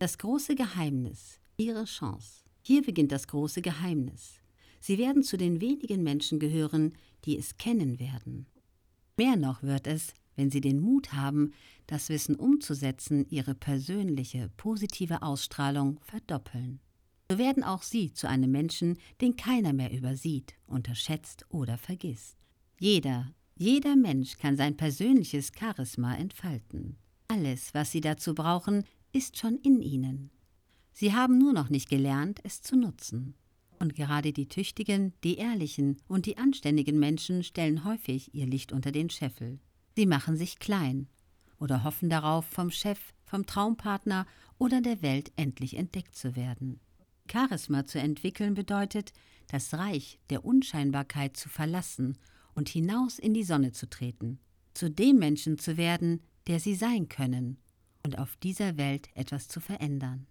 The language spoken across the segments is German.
Das große Geheimnis, Ihre Chance. Hier beginnt das große Geheimnis. Sie werden zu den wenigen Menschen gehören, die es kennen werden. Mehr noch wird es, wenn Sie den Mut haben, das Wissen umzusetzen, Ihre persönliche, positive Ausstrahlung verdoppeln. So werden auch Sie zu einem Menschen, den keiner mehr übersieht, unterschätzt oder vergisst. Jeder, jeder Mensch kann sein persönliches Charisma entfalten. Alles, was Sie dazu brauchen, ist schon in Ihnen. Sie haben nur noch nicht gelernt, es zu nutzen. Und gerade die tüchtigen, die ehrlichen und die anständigen Menschen stellen häufig ihr Licht unter den Scheffel. Sie machen sich klein oder hoffen darauf, vom Chef, vom Traumpartner oder der Welt endlich entdeckt zu werden. Charisma zu entwickeln bedeutet, das Reich der Unscheinbarkeit zu verlassen und hinaus in die Sonne zu treten, zu dem Menschen zu werden, der sie sein können und auf dieser Welt etwas zu verändern.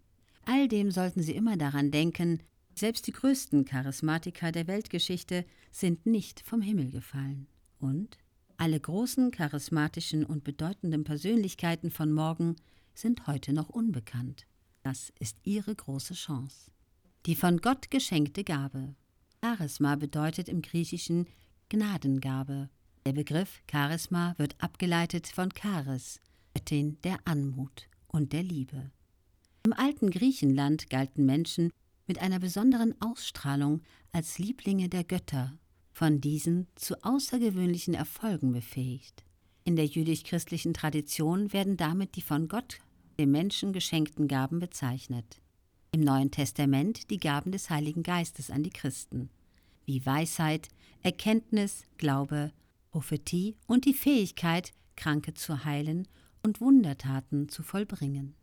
All dem sollten Sie immer daran denken, selbst die größten Charismatiker der Weltgeschichte sind nicht vom Himmel gefallen. Und alle großen charismatischen und bedeutenden Persönlichkeiten von morgen sind heute noch unbekannt. Das ist Ihre große Chance. Die von Gott geschenkte Gabe. Charisma bedeutet im Griechischen Gnadengabe. Der Begriff Charisma wird abgeleitet von Charis, Göttin der Anmut und der Liebe. Im alten Griechenland galten Menschen mit einer besonderen Ausstrahlung als Lieblinge der Götter, von diesen zu außergewöhnlichen Erfolgen befähigt. In der jüdisch-christlichen Tradition werden damit die von Gott dem Menschen geschenkten Gaben bezeichnet. Im Neuen Testament die Gaben des Heiligen Geistes an die Christen, wie Weisheit, Erkenntnis, Glaube, Prophetie und die Fähigkeit, Kranke zu heilen und Wundertaten zu vollbringen.